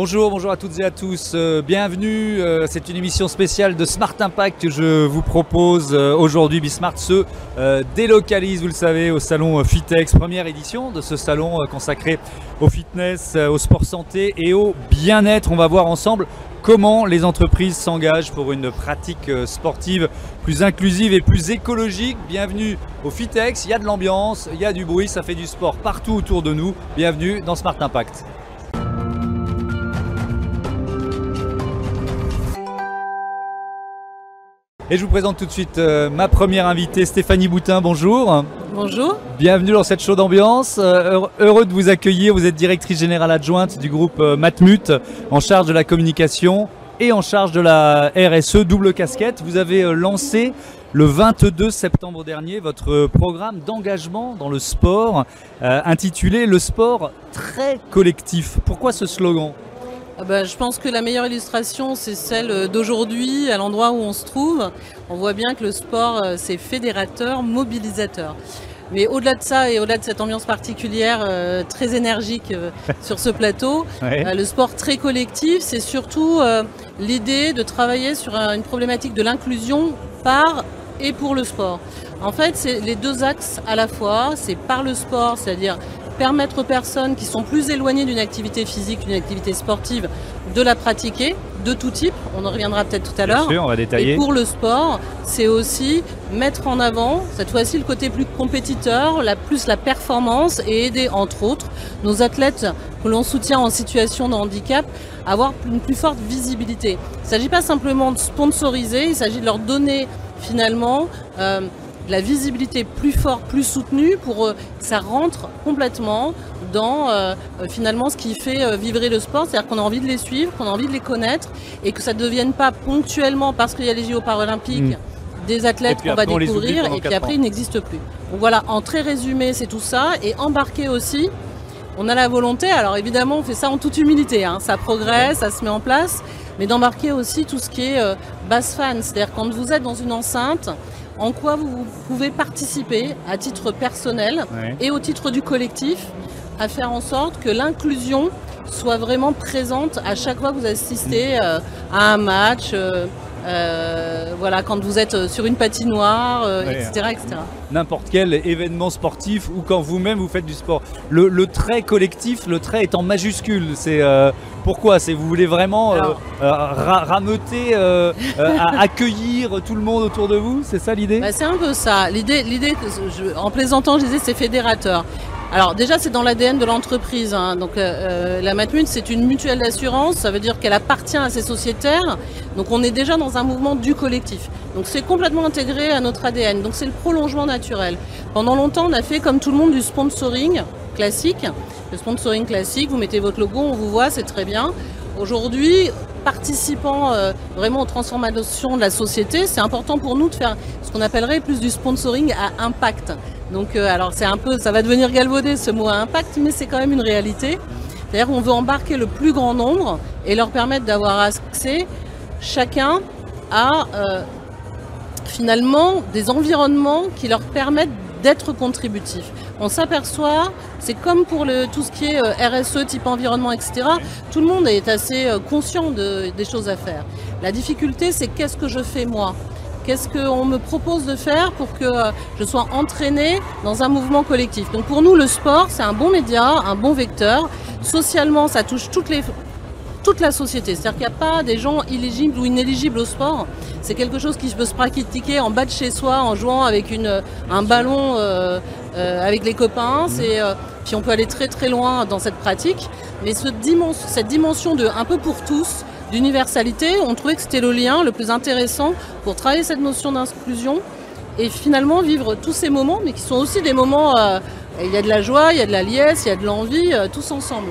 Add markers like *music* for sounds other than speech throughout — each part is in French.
Bonjour, bonjour à toutes et à tous. Euh, bienvenue. euh, c'est une émission spéciale de Smart Impact que je vous propose euh, aujourd'hui. Bismart se délocalise, vous le savez, au salon Fitex, première édition de ce salon consacré au fitness, au sport santé et au bien-être. On va voir ensemble comment les entreprises s'engagent pour une pratique sportive plus inclusive et plus écologique. Bienvenue au Fitex. Il y a de l'ambiance, il y a du bruit, ça fait du sport partout autour de nous. Bienvenue dans Smart Impact. Et je vous présente tout de suite euh, ma première invitée, Stéphanie Boutin. Bonjour. Bonjour. Bienvenue dans cette chaude ambiance. Euh, heureux- de vous accueillir. Vous êtes directrice générale adjointe du groupe euh, Matmut, en charge de la communication et en charge de la RSE, double casquette. Vous avez lancé le 22 septembre dernier votre programme d'engagement dans le sport, euh, intitulé Le sport très collectif. Pourquoi ce slogan? Ah bah, je pense que la meilleure illustration, c'est celle d'aujourd'hui, à l'endroit où on se trouve. On voit bien que le sport, euh, c'est fédérateur, mobilisateur. Mais au-delà de ça et au-delà de cette ambiance particulière euh, très énergique euh, *laughs* sur ce plateau, Ouais. euh, le sport très collectif, c'est surtout euh, l'idée de travailler sur un- une problématique de l'inclusion par et pour le sport. En fait, c'est les deux axes à la fois. C'est par le sport, c'est-à-dire permettre aux personnes qui sont plus éloignées d'une activité physique, d'une activité sportive, de la pratiquer, de tout type. On en reviendra peut-être tout à Bien l'heure. sûr, on va Et détailler. pour le sport, c'est aussi mettre en avant, cette fois-ci, le côté plus compétiteur, la, plus la performance et aider, entre autres, nos athlètes que l'on soutient en situation de handicap à avoir une plus forte visibilité. Il ne s'agit pas simplement de sponsoriser, il s'agit de leur donner finalement euh, de la visibilité plus forte, plus soutenue pour euh, que ça rentre complètement dans euh, euh, finalement ce qui fait vibrer le sport, c'est-à-dire qu'on a envie de les suivre, qu'on a envie de les connaître et que ça ne devienne pas ponctuellement parce qu'il y a les JO paralympiques Mm. des athlètes qu'on va découvrir et puis après ans. ils n'existent plus. Donc voilà, en très résumé, c'est tout ça et embarquer aussi. On a la volonté, alors évidemment on fait ça en toute humilité, hein, ça progresse, ça se met en place, mais d'embarquer aussi tout ce qui est euh, base fan, c'est-à-dire quand vous êtes dans une enceinte, en quoi vous pouvez participer à titre personnel Ouais. et au titre du collectif à faire en sorte que l'inclusion soit vraiment présente à chaque fois que vous assistez euh, à un match, euh, euh, voilà, quand vous êtes euh, sur une patinoire, euh, Ouais. etc., etc. n'importe quel événement sportif ou quand vous-même vous faites du sport. Le, le trait collectif, le trait est en majuscule. C'est euh, pourquoi? C'est vous voulez vraiment Alors- ra- rameuter, à- *laughs* accueillir tout le monde autour de vous? C'est ça l'idée? Bah, c'est un peu ça. L'idée, l'idée, que je- en plaisantant, je disais, c'est fédérateur. Alors déjà, c'est dans l'ADN de l'entreprise. hein. Donc euh, euh, la Matmut, c'est une mutuelle d'assurance. Ça veut dire qu'elle appartient à ses sociétaires. Donc on est déjà dans un mouvement du collectif. Donc c'est complètement intégré à notre ADN. Donc c'est le prolongement naturel. Pendant longtemps, on a fait comme tout le monde du sponsoring classique. Le sponsoring classique, vous mettez votre logo, on vous voit, c'est très bien. Aujourd'hui, participant euh, vraiment aux transformations de la société, c'est important pour nous de faire ce qu'on appellerait plus du sponsoring à impact. Donc, euh, alors c'est un peu, ça va devenir galvaudé ce mot impact, mais c'est quand même une réalité. C'est-à-dire qu'on veut embarquer le plus grand nombre et leur permettre d'avoir accès chacun à euh, finalement des environnements qui leur permettent d'être contributifs. On s'aperçoit, c'est comme pour tout ce qui est euh, RSE, type environnement, etc. Tout le monde est assez conscient de- des choses à faire. La difficulté, c'est qu'est-ce que je fais moi? Qu'est-ce qu'on me propose de faire pour que euh, je sois entraîné dans un mouvement collectif Donc pour nous, le sport, c'est un bon média, un bon vecteur. Socialement, ça touche toutes les, toute la société. C'est-à-dire qu'il n'y a pas des gens illégibles ou inéligibles au sport. C'est quelque chose qui peut se pratiquer en bas de chez soi en jouant avec une, un ballon euh, euh, avec les copains. C'est, euh, puis on peut aller très très loin dans cette pratique. Mais ce cette dimension de un peu pour tous, d'universalité, on trouvait que c'était le lien le plus intéressant pour travailler cette notion d'inclusion et finalement vivre tous ces moments, mais qui sont aussi des moments, euh, il y a de la joie, il y a de la liesse, il y a de l'envie, euh, tous ensemble.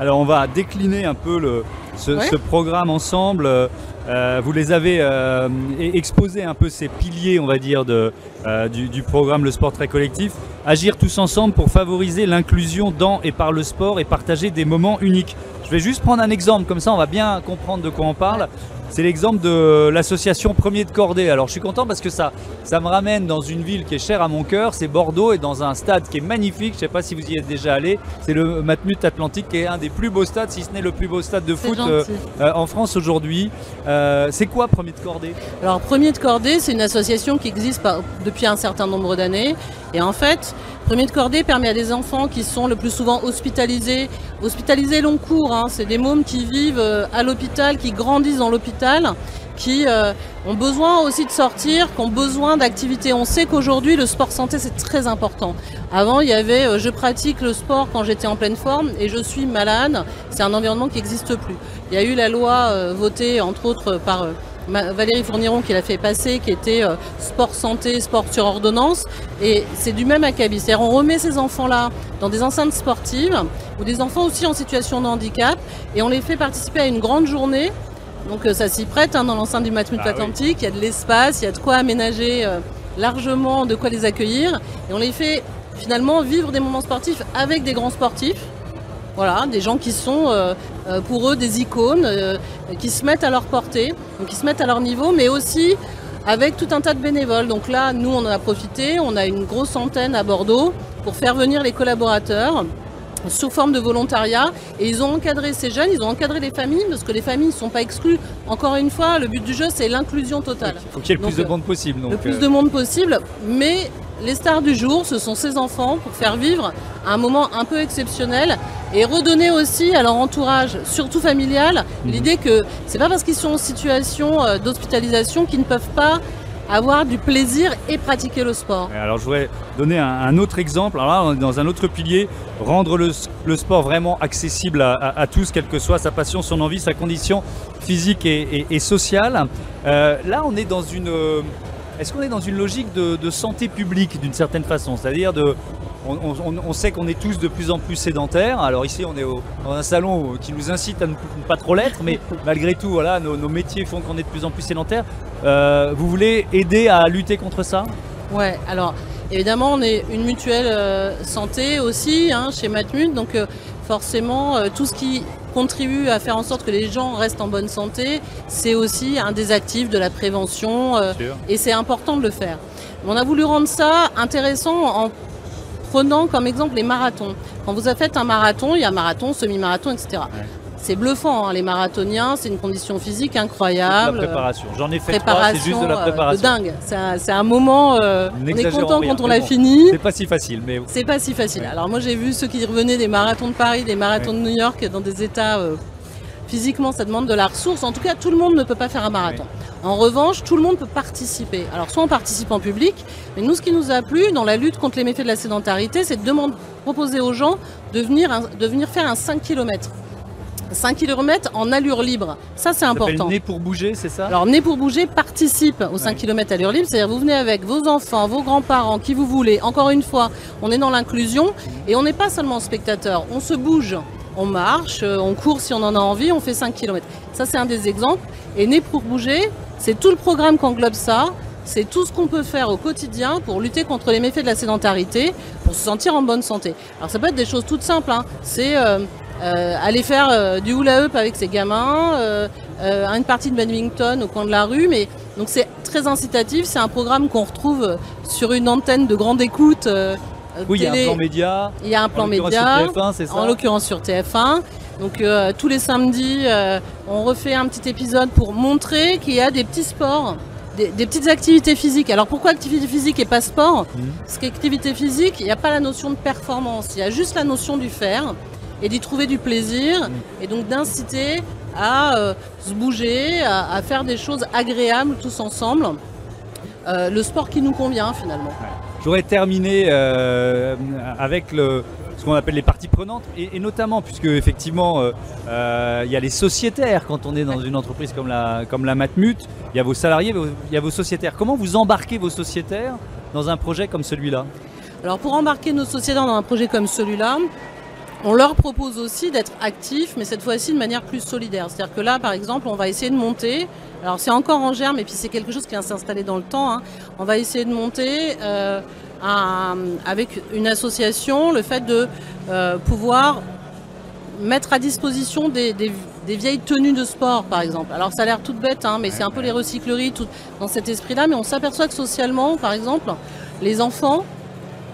Alors on va décliner un peu le, ce, Ouais. ce programme ensemble. Euh, vous les avez euh, e- exposé un peu ces piliers, on va dire, euh, du programme Le Sport Très Collectif. Agir tous ensemble pour favoriser l'inclusion dans et par le sport et partager des moments uniques. Je vais juste prendre un exemple, comme ça on va bien comprendre de quoi on parle. C'est l'exemple de l'association Premier de Cordée. Alors je suis content parce que ça, ça me ramène dans une ville qui est chère à mon cœur, c'est Bordeaux, et dans un stade qui est magnifique. Je ne sais pas si vous y êtes déjà allé. C'est le Matmut Atlantique, qui est un des plus beaux stades, si ce n'est le plus beau stade de foot euh, euh, en France aujourd'hui. Euh, c'est quoi Premier de Cordée? Alors Premier de Cordée, c'est une association qui existe depuis un certain nombre d'années. Et en fait, Premier de cordée permet à des enfants qui sont le plus souvent hospitalisés, hospitalisés long cours, hein. c'est des mômes qui vivent euh, à l'hôpital, qui grandissent dans l'hôpital, qui euh, ont besoin aussi de sortir, qui ont besoin d'activités. On sait qu'aujourd'hui le sport santé c'est très important. Avant il y avait euh, je pratique le sport quand j'étais en pleine forme et je suis malade, c'est un environnement qui n'existe plus. Il y a eu la loi votée entre autres par Valérie Fourniron qui l'a fait passer, qui était euh, sport santé, sport sur ordonnance. Et c'est du même acabit. C'est-à-dire on remet ces enfants-là dans des enceintes sportives ou des enfants aussi en situation de handicap et on les fait participer à une grande journée. Donc euh, ça s'y prête hein, dans l'enceinte du Matmut bah Atlantique. Il y a de l'espace, il y a de quoi aménager euh, largement, de quoi les accueillir. Et on les fait finalement vivre des moments sportifs avec des grands sportifs. Voilà, des gens qui sont euh, euh, pour eux des icônes, euh, qui se mettent à leur portée, qui se mettent à leur niveau, mais aussi avec tout un tas de bénévoles. Donc là, nous, on en a profité, on a une grosse antenne à Bordeaux pour faire venir les collaborateurs sous forme de volontariat et ils ont encadré ces jeunes, ils ont encadré les familles parce que les familles ne sont pas exclues. Encore une fois, le but du jeu c'est l'inclusion totale. Il faut qu'il y ait le plus de monde possible. le plus de monde possible, mais les stars du jour, ce sont ces enfants pour faire vivre un moment un peu exceptionnel et redonner aussi à leur entourage, surtout familial, mhm. l'idée que c'est pas parce qu'ils sont en situation euh, d'hospitalisation qu'ils ne peuvent pas avoir du plaisir et pratiquer le sport. Alors je voudrais donner un, autre exemple, alors là on est dans un autre pilier, rendre le, sport vraiment accessible à, tous, quelle que soit sa passion, son envie, sa condition physique et, sociale. Euh, là on est dans une... Est-ce qu'on est dans une logique de, santé publique d'une certaine façon? C'est-à-dire de, on, sait qu'on est tous de plus en plus sédentaires. Alors ici, on est dans un salon qui nous incite à ne pas trop l'être, mais *laughs* malgré tout, voilà, nos, métiers font qu'on est de plus en plus sédentaires. Euh, vous voulez aider à lutter contre ça? Ouais. Alors évidemment, on est une mutuelle euh, santé aussi hein, chez Matmut, donc euh, forcément, tout ce qui contribue à faire en sorte que les gens restent en bonne santé, c'est aussi un des actifs de la prévention et c'est important de le faire. On a voulu rendre ça intéressant en prenant comme exemple les marathons. Quand vous avez fait un marathon, il y a marathon, semi-marathon, etc c'est bluffant. Hein, les marathoniens, c'est une condition physique incroyable. La préparation. J'en ai fait trois, c'est juste de la préparation. Euh, dingue. C'est un, moment. Euh, on est content quand on l'a fini. C'est pas si facile, mais. C'est pas si facile. Alors moi, j'ai vu ceux qui revenaient des marathons de Paris, des marathons de New York, dans des états. Euh, physiquement, ça demande de la ressource. En tout cas, tout le monde ne peut pas faire un marathon. En revanche, tout le monde peut participer. Alors, soit on participe en public, mais nous, ce qui nous a plu dans la lutte contre les méfaits de la sédentarité, c'est de demander, proposer aux gens de venir, de venir faire un 5 km. 5 km en allure libre. Ça, c'est important. Né pour bouger, c'est ça? Alors, Né pour bouger participe aux 5 km allure libre. C'est-à-dire, vous venez avec vos enfants, vos grands-parents, qui vous voulez. Encore une fois, on est dans l'inclusion et on n'est pas seulement spectateur. On se bouge. On marche, euh, on court si on en a envie, on fait 5 km. Ça, c'est un des exemples. Et Né pour bouger, c'est tout le programme qui englobe ça. C'est tout ce qu'on peut faire au quotidien pour lutter contre les méfaits de la sédentarité, pour se sentir en bonne santé. Alors ça peut être des choses toutes simples. Hein. C'est euh, euh, aller faire euh, du hula hoop avec ses gamins, une partie de badminton au coin de la rue. Mais donc c'est très incitatif. C'est un programme qu'on retrouve sur une antenne de grande écoute. oui, il y a un plan média. Il y a un plan média. En l'occurrence sur TF1. Donc tous les samedis, on refait un petit épisode pour montrer qu'il y a des petits sports. Des, petites activités physiques. Alors pourquoi activité physique et pas sport? Mmh. Parce qu'activité physique, il n'y a pas la notion de performance, il y a juste la notion du faire et d'y trouver du plaisir et donc d'inciter à euh, se bouger, à, faire des choses agréables tous ensemble. Euh, le sport qui nous convient finalement. J'aurais terminé euh, avec le, ce qu'on appelle les parties prenantes et, notamment puisque effectivement il y a les sociétaires quand on est dans une entreprise comme la, comme la Matmut, il y a vos salariés, il y a vos sociétaires. Comment vous embarquez vos sociétaires dans un projet comme celui-là? Alors pour embarquer nos sociétaires dans un projet comme celui-là, on leur propose aussi d'être actifs, mais cette fois-ci de manière plus solidaire. C'est-à-dire que là, par exemple, on va essayer de monter. Alors c'est encore en germe, et puis c'est quelque chose qui vient s'installer dans le temps. Hein. On va essayer de monter euh, avec une association le fait de euh, pouvoir mettre à disposition des, des vieilles tenues de sport, par exemple. Alors ça a l'air toute bête, hein, mais c'est un peu les recycleries tout, dans cet esprit-là. Mais on s'aperçoit que socialement, par exemple, les enfants,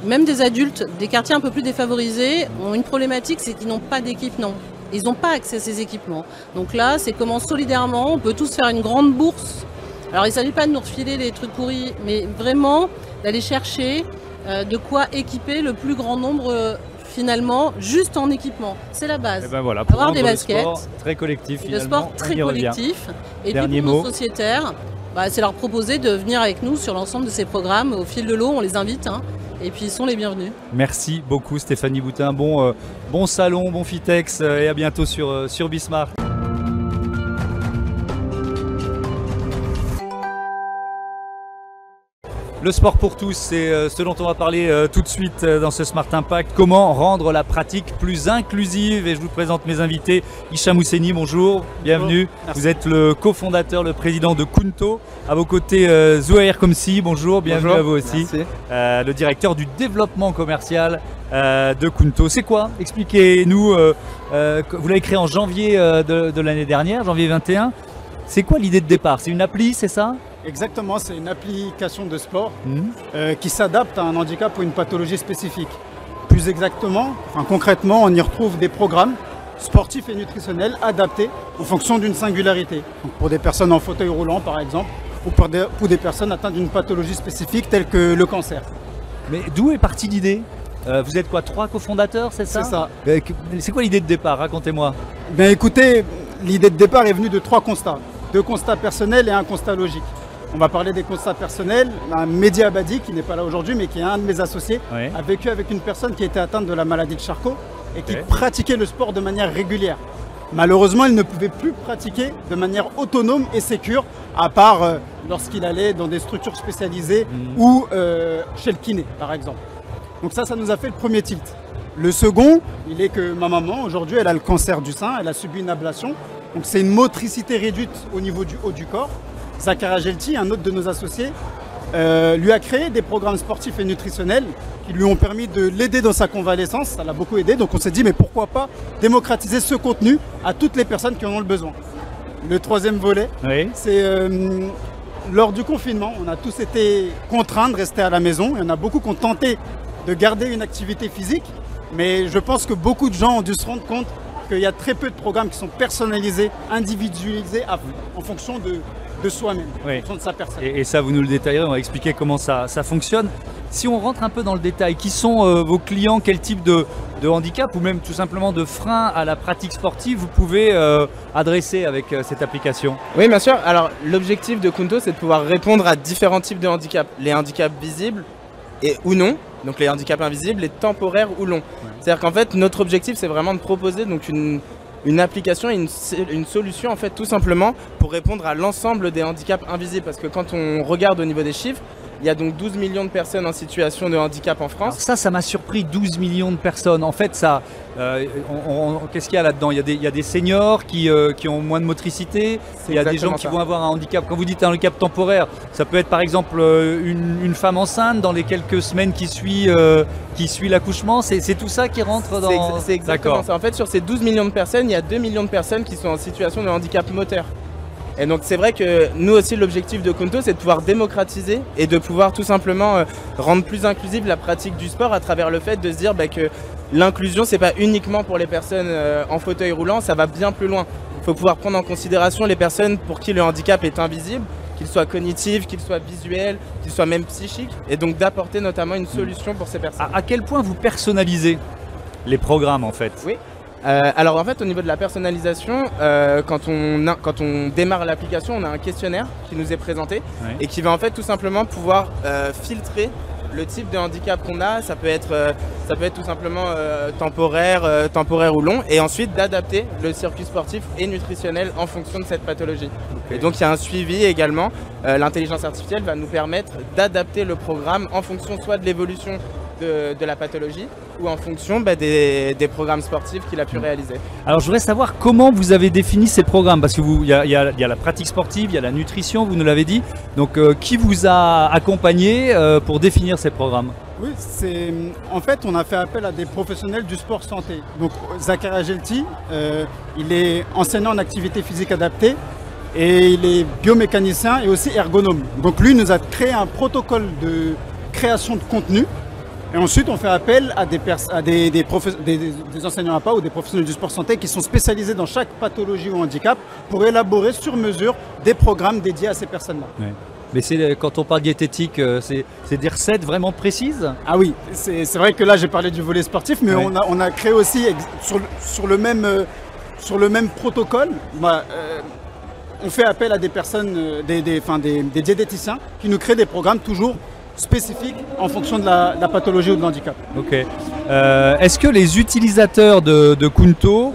même des adultes, des quartiers un peu plus défavorisés, ont une problématique, c'est qu'ils n'ont pas d'équipement. Ils n'ont pas accès à ces équipements. Donc là, c'est comment solidairement, on peut tous faire une grande bourse. Alors il ne s'agit pas de nous refiler les trucs pourris, mais vraiment d'aller chercher euh, de quoi équiper le plus grand nombre euh, finalement juste en équipement. C'est la base. Et ben voilà, pour Avoir des rendre le baskets, sport très collectif Le sport très collectif. Et Dernier puis pour mot. nos sociétaires, bah, c'est leur proposer de venir avec nous sur l'ensemble de ces programmes. Au fil de l'eau, on les invite. hein. et puis ils sont les bienvenus. Merci beaucoup Stéphanie Boutin. Bon, euh, bon salon, bon Fitex euh, et à bientôt sur, euh, sur Bismarck. Le sport pour tous, c'est euh, ce dont on va parler euh, tout de suite euh, dans ce Smart Impact. Comment rendre la pratique plus inclusive? Et je vous présente mes invités. Hicham Housseni, bonjour, bienvenue. Vous êtes le cofondateur, le président de Kunto. À vos côtés, Zouair Komsi, bonjour, bienvenue Bonjour. à vous aussi. Euh, le directeur du développement commercial euh, de Kunto. C'est quoi? Expliquez-nous. euh, que- vous l'avez créé en janvier de, de l'année dernière, janvier 21. C'est quoi l'idée de départ? C'est une appli, c'est ça? Exactement, c'est une application de sport Mhm. euh, qui s'adapte à un handicap ou une pathologie spécifique. Plus exactement, enfin concrètement, on y retrouve des programmes sportifs et nutritionnels adaptés en fonction d'une singularité. Donc pour des personnes en fauteuil roulant par exemple, ou pour des, pour des personnes atteintes d'une pathologie spécifique telle que le cancer. Mais d'où est partie l'idée? Euh, Vous êtes quoi Trois cofondateurs, c'est ça? C'est ça. C'est quoi l'idée de départ? Racontez-moi. Ben écoutez, l'idée de départ est venue de trois constats. Deux constats personnels et un constat logique. On va parler des constats personnels. Un Mehdi Abadi, qui n'est pas là aujourd'hui, mais qui est un de mes associés, a vécu avec une personne qui était atteinte de la maladie de Charcot et qui pratiquait le sport de manière régulière. Malheureusement, il ne pouvait plus pratiquer de manière autonome et sécure, à part euh, lorsqu'il allait dans des structures spécialisées Mhm. ou euh, chez le kiné, par exemple. Donc ça, ça nous a fait le premier tilt. Le second, il est que ma maman, aujourd'hui, elle a le cancer du sein, elle a subi une ablation. Donc c'est une motricité réduite au niveau du haut du corps. Zakaria Gelti, un autre de nos associés, euh, lui a créé des programmes sportifs et nutritionnels qui lui ont permis de l'aider dans sa convalescence. Ça l'a beaucoup aidé. Donc on s'est dit, mais pourquoi pas démocratiser ce contenu à toutes les personnes qui en ont le besoin. Le troisième volet, Oui. c'est euh, lors du confinement, on a tous été contraints de rester à la maison. Il y en a beaucoup qui ont tenté de garder une activité physique, mais je pense que beaucoup de gens ont dû se rendre compte qu'il y a très peu de programmes qui sont personnalisés, individualisés à- en fonction de, de soi-même, Oui. en fonction de sa personne. Et, et ça, vous nous le détaillerez, on va expliquer comment ça, ça fonctionne. Si on rentre un peu dans le détail, qui sont euh, vos clients, quel type de, de handicap ou même tout simplement de frein à la pratique sportive vous pouvez euh, adresser avec euh, cette application? Oui, bien sûr. Alors, l'objectif de Kunto, c'est de pouvoir répondre à différents types de handicaps. Les handicaps visibles et ou non, donc les handicaps invisibles, les temporaires ou longs. C'est-à-dire qu'en fait, notre objectif, c'est vraiment de proposer donc une, une application et une, une solution, en fait, tout simplement pour répondre à l'ensemble des handicaps invisibles. Parce que quand on regarde au niveau des chiffres, il y a donc 12 millions de personnes en situation de handicap en Alors France. ça, ça m'a surpris, 12 millions de personnes. En fait, ça, euh, qu'est-ce qu'il y a là-dedans? Il, y a des- il y a des seniors qui, euh, qui ont moins de motricité, il y a des gens qui vont avoir un handicap. Quand vous dites un handicap temporaire, ça peut être par exemple euh, une, une femme enceinte dans les quelques semaines qui suit, euh, qui suit l'accouchement. C'est tout ça qui rentre dans... C'est ex- C'est exactement ça. En fait, sur ces 12 millions de personnes, il y a 2 millions de personnes qui sont en situation de handicap moteur. Et donc c'est vrai que nous aussi l'objectif de Kunto c'est de pouvoir démocratiser et de pouvoir tout simplement euh, rendre plus inclusive la pratique du sport à travers le fait de se dire bah, que l'inclusion c'est pas uniquement pour les personnes euh, en fauteuil roulant, ça va bien plus loin. Il faut pouvoir prendre en considération les personnes pour qui le handicap est invisible, qu'il soit cognitif, qu'il soit visuel, qu'il soit même psychique, et donc d'apporter notamment une solution pour ces personnes. À, à quel point vous personnalisez les programmes en fait? Oui. Euh, alors en fait au niveau de la personnalisation, euh, quand, on a- quand on démarre l'application, on a un questionnaire qui nous est présenté et qui va en fait tout simplement pouvoir euh, filtrer le type de handicap qu'on a. Ça peut être, ça peut être tout simplement temporaire, temporaire ou long, et ensuite d'adapter le circuit sportif et nutritionnel en fonction de cette pathologie. Et donc il y a un suivi également. L'intelligence artificielle va nous permettre d'adapter le programme en fonction soit de l'évolution de, de la pathologie, ou en fonction bah, des, des programmes sportifs qu'il a pu réaliser. Alors je voudrais savoir comment vous avez défini ces programmes, parce que vous, il y, a- y y la pratique sportive, il y a la nutrition, vous nous l'avez dit. Donc euh, qui vous a accompagné euh, pour définir ces programmes? Oui, c'est en fait on a fait appel à des professionnels du sport santé. Donc Zakaria Gelti, euh, il est enseignant en activité physique adaptée et il est biomécanicien et aussi ergonome. Donc lui nous a créé un protocole de création de contenu. Et ensuite, on fait appel à des, pers- à des, des, professe- des- des- des enseignants APA ou des professionnels du sport santé qui sont spécialisés dans chaque pathologie ou handicap pour élaborer sur mesure des programmes dédiés à ces personnes-là. Mais c'est quand on parle diététique, euh, c'est des recettes vraiment précises? Ah oui, c'est vrai que là j'ai parlé du volet sportif, mais on, a, on a créé aussi ex- sur, le- sur, le même, euh, sur le même protocole, bah, euh, on fait appel à des personnes, euh, des, des, enfin, des, des diététiciens qui nous créent des programmes toujours spécifiques en fonction de la, de la pathologie ou de l'handicap. Ok. Euh, Est-ce que les utilisateurs de, de Kunto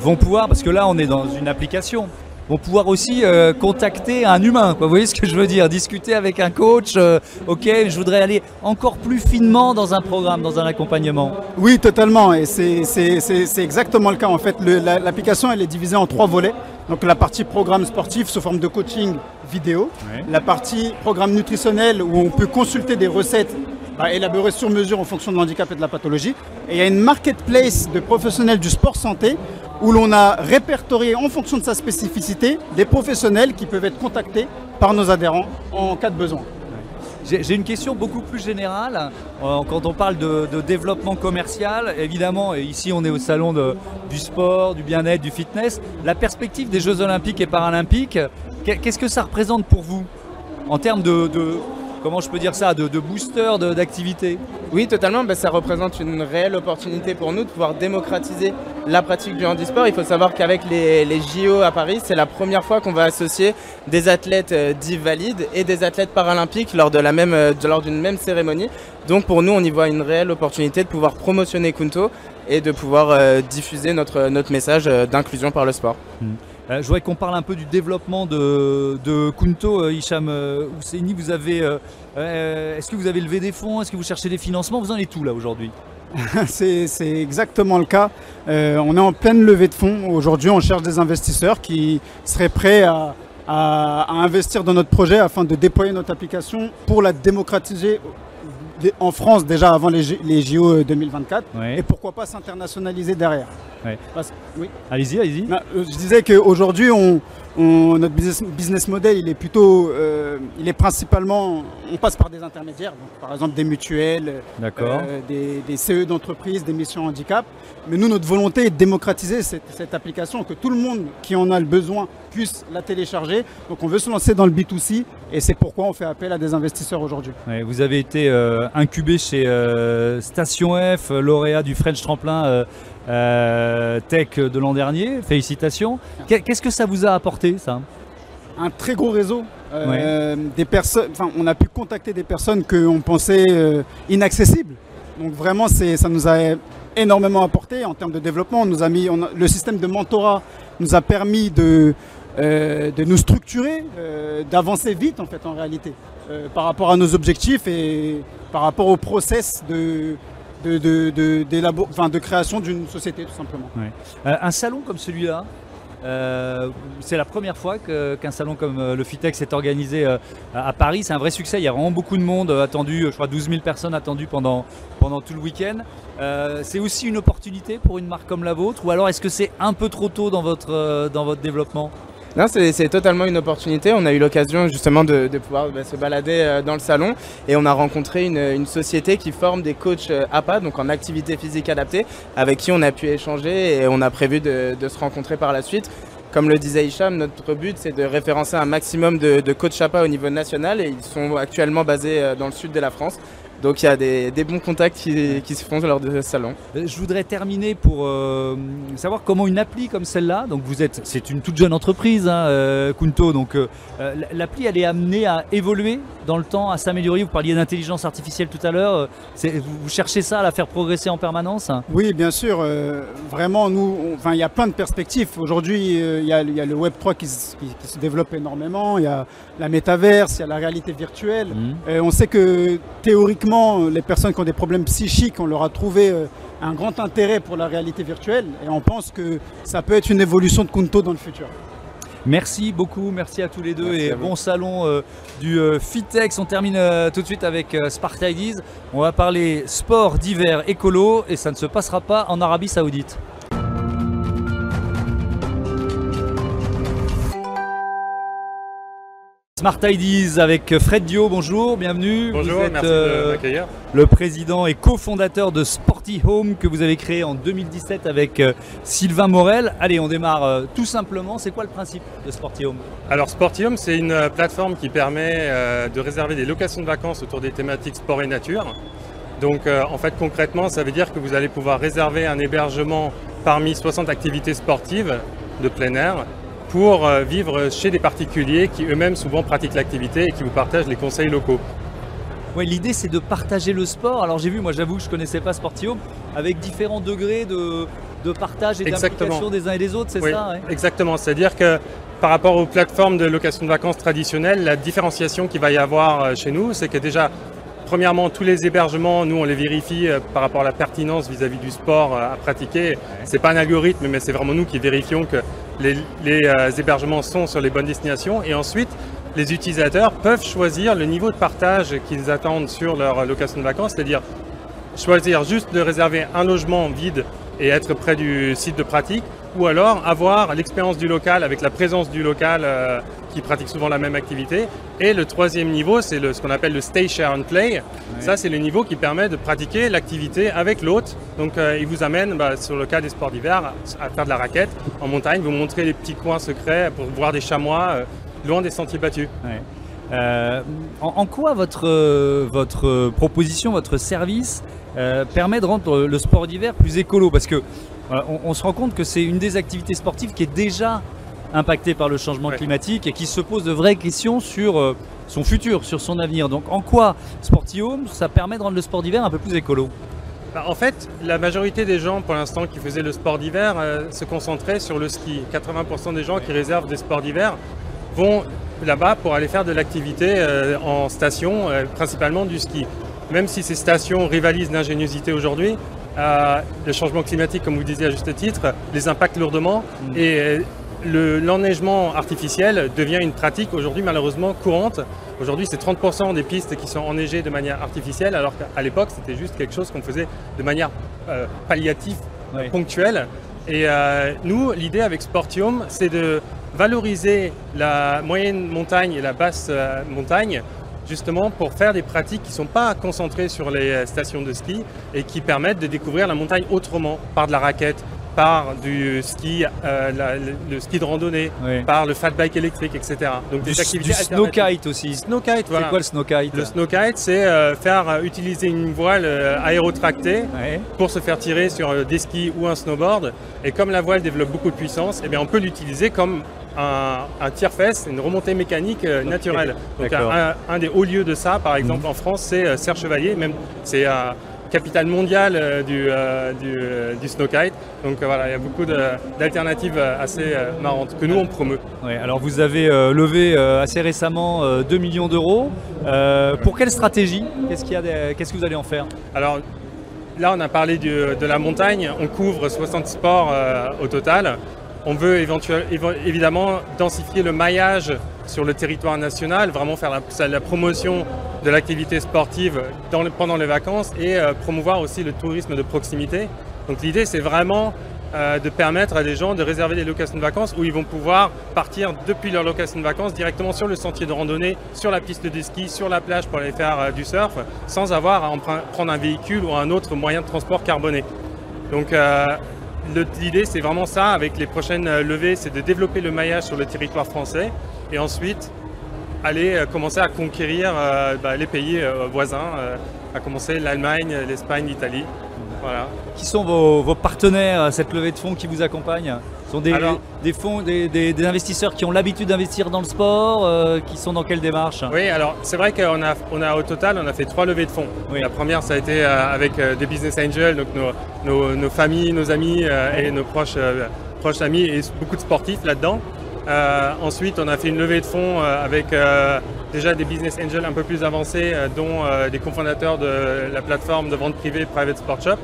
vont pouvoir, parce que là on est dans une application, vont pouvoir aussi euh, contacter un humain quoi. Vous voyez ce que je veux dire? Discuter avec un coach, euh, ok, je voudrais aller encore plus finement dans un programme, dans un accompagnement. Oui, totalement. Et c'est- exactement le cas. En fait, la- l'application, elle est divisée en trois volets. Donc la partie programme sportif sous forme de coaching vidéo. Ouais. La partie programme nutritionnel où on peut consulter des recettes bah, élaborées sur mesure en fonction de l'handicap et de la pathologie. Et il y a une marketplace de professionnels du sport santé où l'on a répertorié en fonction de sa spécificité des professionnels qui peuvent être contactés par nos adhérents en cas de besoin. J'ai une question beaucoup plus générale. Euh, quand on parle de, de développement commercial, évidemment, et ici on est au salon de- du sport, du bien-être, du fitness, la perspective des Jeux Olympiques et Paralympiques, qu'est-ce que ça représente pour vous en termes de, de- comment je peux dire ça, de, de booster d'activité? Oui, totalement. Bah, ça représente une réelle opportunité pour nous de pouvoir démocratiser la pratique du handisport. Il faut savoir qu'avec les, les JO à Paris, c'est la première fois qu'on va associer des athlètes euh, dits valides et des athlètes paralympiques lors de la même, euh, lors d'une même cérémonie. Donc pour nous, on y voit une réelle opportunité de pouvoir promotionner Kunto et de pouvoir euh, diffuser notre, notre message euh, d'inclusion par le sport. Euh, je voudrais qu'on parle un peu du développement de, de Kunto, euh, Hicham euh. Vous avez, euh, est-ce que vous avez levé des fonds? Est-ce que vous cherchez des financements? Vous en êtes où là aujourd'hui? *laughs* C'est exactement le cas. Euh, on est en pleine levée de fonds. Aujourd'hui, on cherche des investisseurs qui seraient prêts à, à- à investir dans notre projet afin de déployer notre application pour la démocratiser en France déjà avant les, JO 2024 Ouais. et pourquoi pas s'internationaliser derrière. Ouais. Parce- oui. Allez-y, allez-y. Euh, Je disais qu'aujourd'hui, on, on- notre business, business model, il est plutôt, euh, il est principalement, on passe par des intermédiaires, donc, par exemple des mutuelles, euh, des, des CE d'entreprise, des missions handicap. Mais nous, notre volonté est de démocratiser cette, cette application, que tout le monde qui en a le besoin puisse la télécharger. Donc on veut se lancer dans le B2C et c'est pourquoi on fait appel à des investisseurs aujourd'hui. Ouais, vous avez été euh, incubé chez euh, Station F, lauréat du French Tremplin euh, Tech de l'an dernier. Félicitations. Qu'est- Qu'est-ce que ça vous a apporté, ça? Un très gros réseau. Euh, des personnes, enfin, on a pu contacter des personnes qu'on pensait euh, inaccessibles. Donc vraiment, ça nous a énormément apporté en termes de développement. On nous a mis, on a- le système de mentorat nous a permis de, euh, de nous structurer, euh, d'avancer vite en fait en réalité, euh, par rapport à nos objectifs et par rapport au process de, de, création d'une société tout simplement. Euh, Un salon comme celui-là, euh, c'est la première fois qu'un salon comme euh, le Fitex est organisé à Paris. C'est un vrai succès. Il y a vraiment beaucoup de monde attendu. Je crois 12 000 personnes attendues pendant, tout le week-end. C'est aussi une opportunité pour une marque comme la vôtre? Ou alors est-ce que c'est un peu trop tôt dans votre développement? Non, c'est totalement une opportunité. On a eu l'occasion justement de, pouvoir bah, se balader euh, dans le salon et on a rencontré une, société qui forme des coachs euh, APA, donc en activité physique adaptée, avec qui on a pu échanger et on a prévu de, de se rencontrer par la suite. Comme le disait Hicham, notre but c'est de référencer un maximum de, de coachs APA au niveau national et ils sont actuellement basés euh, dans le sud de la France. Donc il y a des, des bons contacts qui, qui se font lors de ce salon. Euh, Je voudrais terminer pour euh, savoir comment une appli comme celle-là, donc vous êtes, c'est une toute jeune entreprise, hein, euh, Kunto, donc euh, l'appli elle est amenée à évoluer? Dans le temps à s'améliorer Vous parliez d'intelligence artificielle tout à l'heure. euh, Vous, cherchez ça à la faire progresser en permanence Oui, bien sûr. euh, vraiment, nous, on- enfin, il y a plein de perspectives. Aujourd'hui, euh, il y, a- il y a le Web 3 qui, se- qui- qui se développe énormément. Il y a la métaverse, il y a la réalité virtuelle. Mhm. On sait que théoriquement, les personnes qui ont des problèmes psychiques, on leur a trouvé euh, un grand intérêt pour la réalité virtuelle. Et on pense que ça peut être une évolution de Kunto dans le futur. Merci beaucoup, merci à tous les deux Merci et bon salon euh, du euh, Fitex. On termine euh, tout de suite avec Spark Ideas. On va parler sport d'hiver écolo et ça ne se passera pas en Arabie Saoudite. Smart Ideas avec Fred Dio, bonjour, bienvenue. Bonjour, vous êtes merci euh, de m'accueillir. le président et cofondateur de Sporty Home que vous avez créé en 2017 avec euh, Sylvain Morel. Allez, on démarre euh, tout simplement. C'est quoi le principe de Sporty Home? Alors Sportium, c'est une euh, plateforme qui permet euh, de réserver des locations de vacances autour des thématiques sport et nature. Donc euh, en fait concrètement, ça veut dire que vous allez pouvoir réserver un hébergement parmi 60 activités sportives de plein air pour euh, vivre chez des particuliers qui eux-mêmes souvent pratiquent l'activité et qui vous partagent les conseils locaux. Ouais, l'idée c'est de partager le sport. Alors j'ai vu, moi j'avoue que je connaissais pas Sporty Home, avec différents degrés de, de partage et d'implication des uns et des autres, c'est Oui, ça ouais Exactement, c'est-à-dire que par rapport aux plateformes de location de vacances traditionnelles, la différenciation qu'il va y avoir euh, chez nous, c'est que déjà, premièrement, tous les hébergements, nous on les vérifie euh, par rapport à la pertinence vis-à-vis du sport à pratiquer. C'est pas un algorithme, mais c'est vraiment nous qui vérifions que les, euh, hébergements sont sur les bonnes destinations. Et ensuite, les utilisateurs peuvent choisir le niveau de partage qu'ils attendent sur leur location de vacances, c'est-à-dire choisir juste de réserver un logement vide et être près du site de pratique, ou alors avoir l'expérience du local avec la présence du local euh, qui pratique souvent la même activité. Et le troisième niveau, c'est ce qu'on appelle le Stay, Share and Play. Ça, c'est le niveau qui permet de pratiquer l'activité avec l'hôte. Donc, euh, il vous amène, bah, sur le cas des sports d'hiver, à, faire de la raquette en montagne, vous montrer les petits coins secrets pour voir des chamois euh, loin des sentiers battus. Euh, en, en quoi votre, euh, votre proposition, votre service euh, permet de rendre le sport d'hiver plus écolo? Parce que voilà, on, on se rend compte que c'est une des activités sportives qui est déjà impactée par le changement Ouais. climatique et qui se pose de vraies questions sur euh, son futur, sur son avenir. Donc en quoi Sporty Home, ça permet de rendre le sport d'hiver un peu plus écolo? Bah, en fait, la majorité des gens, pour l'instant, qui faisaient le sport d'hiver, euh, se concentraient sur le ski. 80% des gens qui réservent des sports d'hiver vont là-bas pour aller faire de l'activité euh, en station, principalement du ski. Même si ces stations rivalisent d'ingéniosité aujourd'hui, euh, le changement climatique, comme vous disiez à juste titre, les impacte lourdement Mm. et euh, le- l'enneigement artificiel devient une pratique aujourd'hui malheureusement courante. Aujourd'hui, c'est 30% des pistes qui sont enneigées de manière artificielle, alors qu'à l'époque, c'était juste quelque chose qu'on faisait de manière euh, palliative, ponctuelle. Et euh, nous, l'idée avec Sportium, c'est de valoriser la moyenne montagne et la basse montagne, justement pour faire des pratiques qui ne sont pas concentrées sur les euh, stations de ski et qui permettent de découvrir la montagne autrement, par de la raquette, par du ski, euh, la- le, le ski de randonnée, par le fat bike électrique, etc. Donc Du, des activités du snow kite aussi. Snow kite, voilà. C'est quoi le snow kite? Le snow kite, c'est euh, faire euh, utiliser une voile aérotractée pour se faire tirer sur des skis ou un snowboard. Et comme la voile développe beaucoup de puissance, eh bien, on peut l'utiliser comme un, un tire-fesse, une remontée mécanique euh, naturelle. Donc un, un des hauts lieux de ça, par exemple en France, c'est euh, Serre Chevalier, même c'est euh, capitale mondiale du, euh, du, euh, du snow kite. Donc euh, voilà, il y a beaucoup d'alternatives assez marrantes que nous on promeut. Ouais, alors vous avez levé assez récemment euh, 2 millions d'euros. Pour quelle stratégie? Qu'est-ce qu'il que vous allez en faire? Alors là, on a parlé du- de la montagne. On couvre 60 sports au total. On veut évidemment densifier le maillage sur le territoire national, vraiment faire la, promotion de l'activité sportive pendant les vacances et euh, promouvoir aussi le tourisme de proximité. Donc l'idée, c'est vraiment euh, de permettre à des gens de réserver des locations de vacances où ils vont pouvoir partir depuis leur location de vacances directement sur le sentier de randonnée, sur la piste de ski, sur la plage pour aller faire euh, du surf, sans avoir à prendre un véhicule ou un autre moyen de transport carboné. Donc l'idée, c'est vraiment ça. Avec les prochaines euh, levées, c'est de développer le maillage sur le territoire français et ensuite aller euh, commencer à conquérir euh, bah, les pays voisins, à commencer l'Allemagne, l'Espagne, l'Italie. Voilà. Qui sont vos, vos partenaires à cette levée de fonds qui vous accompagnent Ce sont des, Alors- des fonds, des, des- des investisseurs qui ont l'habitude d'investir dans le sport, euh, qui sont dans quelle démarche Oui, alors c'est vrai qu'on a, on a au total, on a fait trois levées de fonds. Oui. La première, ça a été euh, avec euh, des business angels, donc nos, nos- nos familles, nos amis euh, et nos proches, euh, proches amis et beaucoup de sportifs là-dedans. Euh, ensuite, on a fait une levée de fonds euh, avec euh, déjà des business angels un peu plus avancés, dont des cofondateurs de la plateforme de vente privée Private Sport Shop.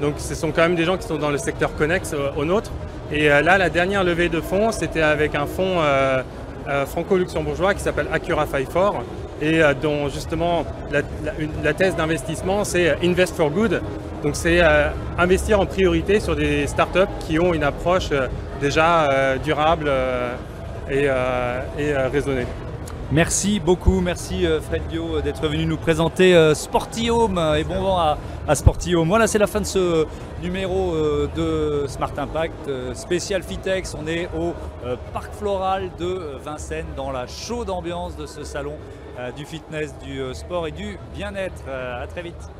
Donc ce sont quand même des gens qui sont dans le secteur connexe au, nôtre. Et là, la dernière levée de fonds, c'était avec un fonds euh, franco-luxembourgeois qui s'appelle Acura 54 et euh, dont justement la, la- la thèse d'investissement, c'est Invest for Good. Donc c'est euh, investir en priorité sur des startups qui ont une approche euh, déjà euh, durable et, et, raisonnée. Merci beaucoup, merci Fred Bio d'être venu nous présenter Sportiome euh, et bon vent à, à Sportiome. Voilà, c'est la fin de ce numéro de Smart Impact spécial Fitex. On est au Parc Floral de Vincennes dans la chaude ambiance de ce salon du fitness, du sport et du bien-être. À très vite.